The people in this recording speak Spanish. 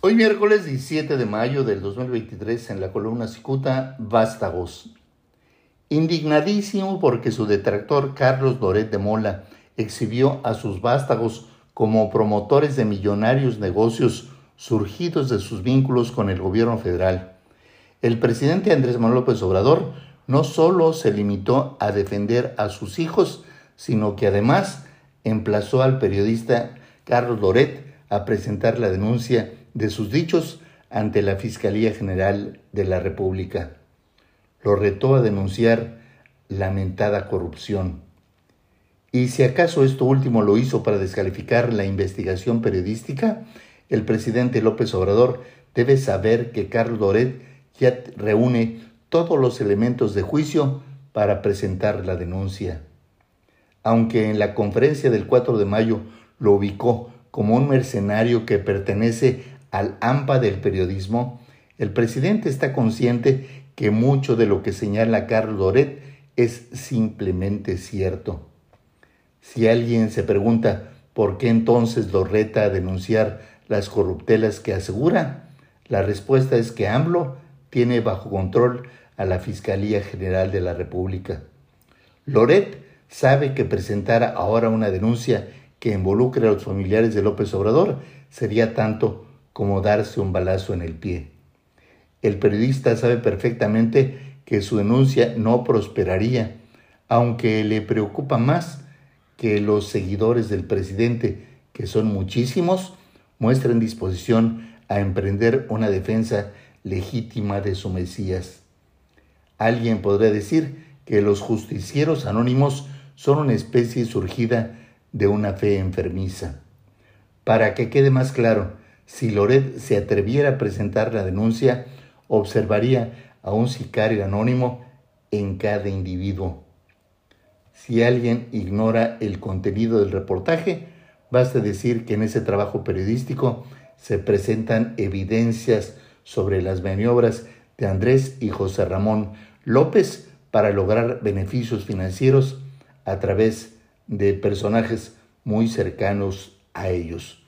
Hoy miércoles 17 de mayo del 2023 en la columna Cicuta, Vástagos. Indignadísimo porque su detractor Carlos Loret de Mola exhibió a sus vástagos como promotores de millonarios negocios surgidos de sus vínculos con el gobierno federal. El presidente Andrés Manuel López Obrador no solo se limitó a defender a sus hijos, sino que además emplazó al periodista Carlos Loret a presentar la denuncia de sus dichos ante la Fiscalía General de la República. Lo retó a denunciar lamentada corrupción. Y si acaso esto último lo hizo para descalificar la investigación periodística, el presidente López Obrador debe saber que Carlos Loret ya reúne todos los elementos de juicio para presentar la denuncia. Aunque en la conferencia del 4 de mayo lo ubicó como un mercenario que pertenece al AMPA del periodismo, el presidente está consciente que mucho de lo que señala Carlos Loret es simplemente cierto. Si alguien se pregunta por qué entonces lo reta denunciar las corruptelas que asegura, la respuesta es que AMLO tiene bajo control a la Fiscalía General de la República. Loret sabe que presentar ahora una denuncia que involucre a los familiares de López Obrador sería tanto como darse un balazo en el pie. El periodista sabe perfectamente que su denuncia no prosperaría, aunque le preocupa más que los seguidores del presidente, que son muchísimos, muestren disposición a emprender una defensa legítima de su Mesías. Alguien podría decir que los justicieros anónimos son una especie surgida de una fe enfermiza. Para que quede más claro, si Loret se atreviera a presentar la denuncia, observaría a un sicario anónimo en cada individuo. Si alguien ignora el contenido del reportaje, basta decir que en ese trabajo periodístico se presentan evidencias sobre las maniobras de Andrés y José Ramón López para lograr beneficios financieros a través de personajes muy cercanos a ellos.